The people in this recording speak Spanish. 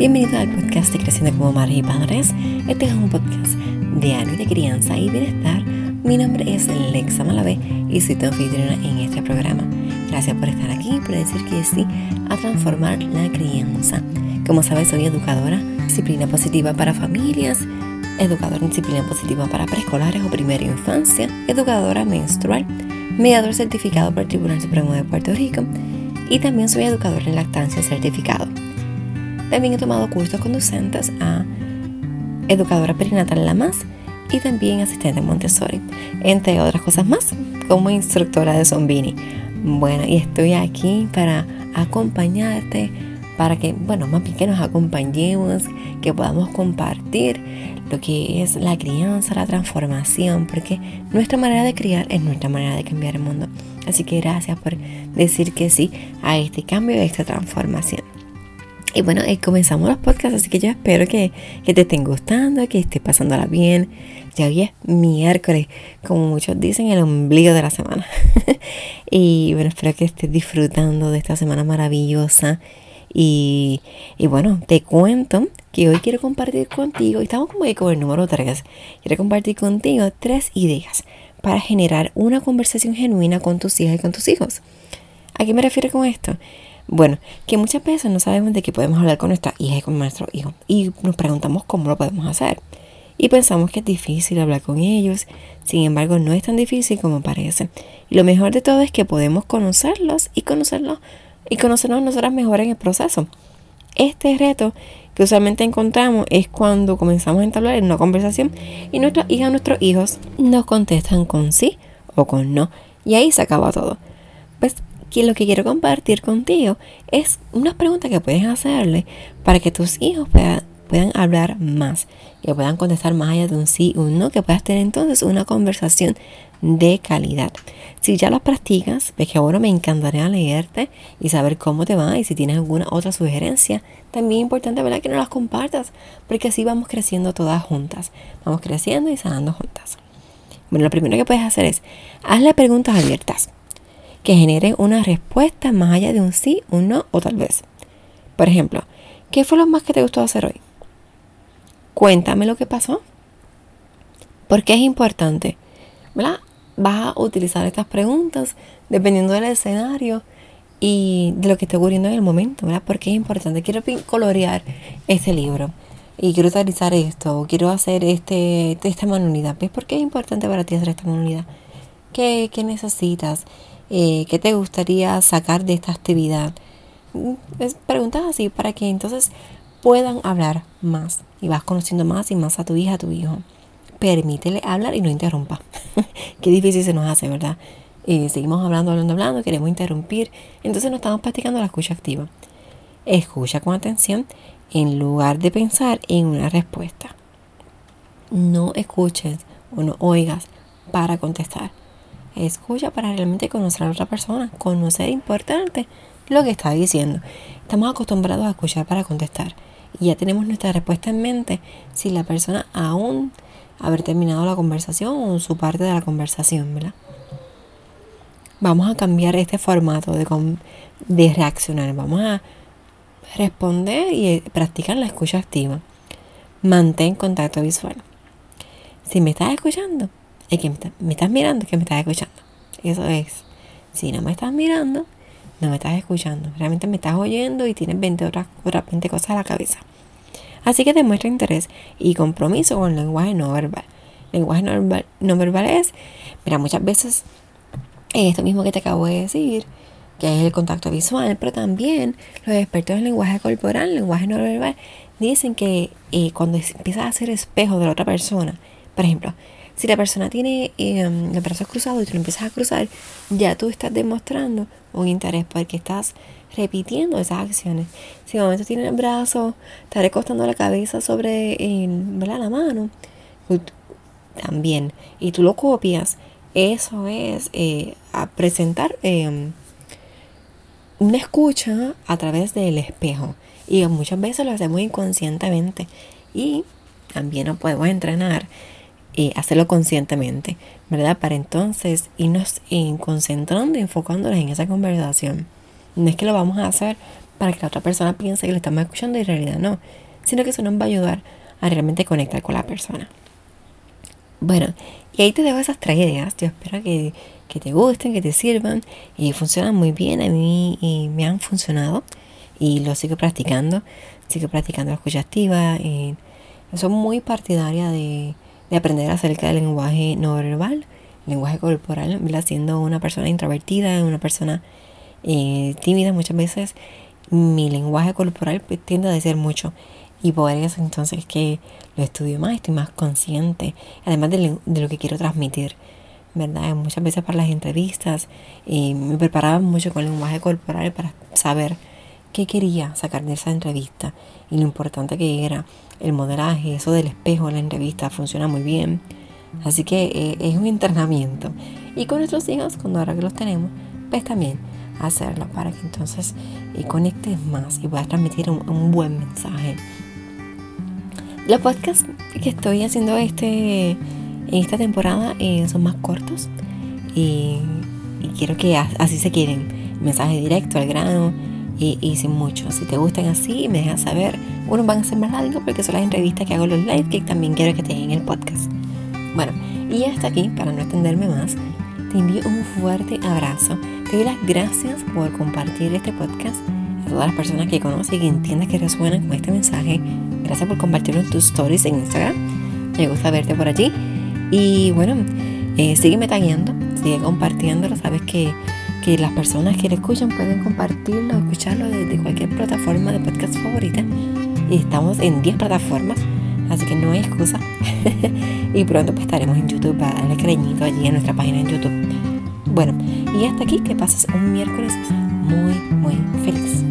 Bienvenido al podcast de Creciendo como Madres y Padres. Este es un podcast diario de crianza y bienestar. Mi nombre es Lexa Malavé y soy tu anfitriona en este programa. Gracias por estar aquí y por decir que sí a transformar la crianza. Como sabes, soy educadora, disciplina positiva para familias, educadora en disciplina positiva para preescolares o primera infancia, educadora menstrual, mediador certificado por el Tribunal Supremo de Puerto Rico y también soy educador en lactancia certificado. También he tomado cursos conducentes a educadora perinatal La Más y también asistente Montessori, entre otras cosas más, como instructora de Zombini. Bueno, y estoy aquí para acompañarte, para que, bueno, más bien que nos acompañemos, que podamos compartir lo que es la crianza, la transformación, porque nuestra manera de criar es nuestra manera de cambiar el mundo. Así que gracias por decir que sí a este cambio, a esta transformación. Y bueno, eh, comenzamos los podcasts, así que yo espero que, que, te estén gustando, que estés pasándola bien. Ya hoy es miércoles, como muchos dicen, el ombligo de la semana. y bueno, espero que estés disfrutando de esta semana maravillosa. Y, y, bueno, te cuento que hoy quiero compartir contigo, y estamos como ahí con el número 3, quiero compartir contigo tres ideas para generar una conversación genuina con tus hijas y con tus hijos. ¿A qué me refiero con esto? Bueno, que muchas veces no sabemos de qué podemos hablar con nuestra hija y con nuestro hijo y nos preguntamos cómo lo podemos hacer. Y pensamos que es difícil hablar con ellos, sin embargo no es tan difícil como parece. Y lo mejor de todo es que podemos conocerlos y conocerlos y conocernos nosotras mejor en el proceso. Este reto que usualmente encontramos es cuando comenzamos a entablar una conversación y nuestra hija o nuestros hijos nos contestan con sí o con no. Y ahí se acaba todo. Pues que lo que quiero compartir contigo es unas preguntas que puedes hacerle para que tus hijos puedan, hablar más, que puedan contestar más allá de un sí o un no, que puedas tener entonces una conversación de calidad. Si ya las practicas, ves que ahora me encantaría leerte y saber cómo te va y si tienes alguna otra sugerencia, también es importante ¿verdad? que nos las compartas, porque así vamos creciendo todas juntas, vamos creciendo y sanando juntas. Bueno, lo primero que puedes hacer es hazle preguntas abiertas que generen una respuesta más allá de un sí, un no o tal vez. Por ejemplo, ¿qué fue lo más que te gustó hacer hoy? Cuéntame lo que pasó. Porque es importante, ¿verdad? Vas a utilizar estas preguntas dependiendo del escenario y de lo que esté ocurriendo en el momento, ¿verdad? Porque es importante. Quiero colorear este libro y quiero utilizar esto, o quiero hacer este, esta manualidad. ¿Ves por qué es importante para ti hacer esta manualidad? ¿Qué, qué necesitas? Eh, ¿Qué te gustaría sacar de esta actividad? Mm, preguntas así para que entonces puedan hablar más y vas conociendo más y más a tu hija, a tu hijo. Permítele hablar y no interrumpa. Qué difícil se nos hace, ¿verdad? Eh, seguimos hablando, hablando, hablando, queremos interrumpir. Entonces no estamos practicando la escucha activa. Escucha con atención en lugar de pensar en una respuesta. No escuches o no oigas para contestar. Escucha para realmente conocer a otra persona, conocer importante lo que está diciendo. Estamos acostumbrados a escuchar para contestar y ya tenemos nuestra respuesta en mente si la persona aún haber terminado la conversación o su parte de la conversación, ¿verdad? Vamos a cambiar este formato de, de reaccionar. Vamos a responder y practicar la escucha activa. Mantén contacto visual. Si me estás escuchando, es que me, estás mirando, es que me estás escuchando. Eso es. Si no me estás mirando, no me estás escuchando. Realmente me estás oyendo y tienes 20 otras, 20 cosas a la cabeza. Así que demuestra interés y compromiso con el lenguaje no verbal. Lenguaje no verbal, no verbal es, mira, muchas veces esto mismo que te acabo de decir, que es el contacto visual, pero también los expertos en lenguaje corporal, lenguaje no verbal, dicen que eh, cuando empiezas a hacer espejo de la otra persona, por ejemplo, si la persona tiene em, los brazos cruzados y tú lo empiezas a cruzar, ya tú estás demostrando un interés porque estás repitiendo esas acciones. Si de momento tiene el brazo, está recostando la cabeza sobre la mano, también, y tú lo copias, eso es eh, presentar em, una escucha a través del espejo. Y muchas veces lo hacemos inconscientemente. Y también nos podemos entrenar y hacerlo conscientemente, ¿verdad? Para entonces irnos concentrando y enfocándonos en esa conversación. No es que lo vamos a hacer para que la otra persona piense que le estamos escuchando y en realidad no, sino que eso nos va a ayudar a realmente conectar con la persona. Bueno, y ahí te dejo esas tres ideas. Yo espero que, te gusten, que te sirvan y funcionan muy bien. A mí y me han funcionado y lo sigo practicando. Sigo practicando la escucha activa. Y soy muy partidaria de, aprender acerca del lenguaje no verbal, lenguaje corporal, siendo una persona introvertida, una persona eh, tímida muchas veces. Mi lenguaje corporal pues, tiende a decir mucho y por eso entonces que lo estudio más, estoy más consciente, además de, lo que quiero transmitir, ¿verdad? Muchas veces para las entrevistas y me preparaba mucho con el lenguaje corporal para saber qué quería sacar de esa entrevista y lo importante que era el modelaje, eso del espejo en la entrevista funciona muy bien. Así que eh, es un entrenamiento. Y con nuestros hijos, cuando ahora que los tenemos, pues también hacerlo para que entonces eh, conectes más y puedas transmitir un buen mensaje. Los podcasts que estoy haciendo este, en esta temporada eh, son más cortos y, quiero que así se queden. Mensaje directo al grano y, sin mucho. Si te gustan así, me dejas saber. Unos van a ser más largos porque son las entrevistas que hago los live que también quiero que te en el podcast. Bueno, y hasta aquí, para no extenderme más, te envío un fuerte abrazo. Te doy las gracias por compartir este podcast a todas las personas que conoces y que entiendas que resuenan con este mensaje Gracias por compartirlo en tus stories en Instagram. Me gusta verte por allí. Y bueno, eh, sígueme tagueando, sigue compartiéndolo. Sabes que, que las personas que lo escuchan pueden compartirlo, escucharlo desde cualquier plataforma de podcast favorita. Y estamos en 10 plataformas, así que no hay excusa. y pronto pues estaremos en YouTube para darle cariñito allí en nuestra página en YouTube. Bueno, y hasta aquí que pases un miércoles muy, muy feliz.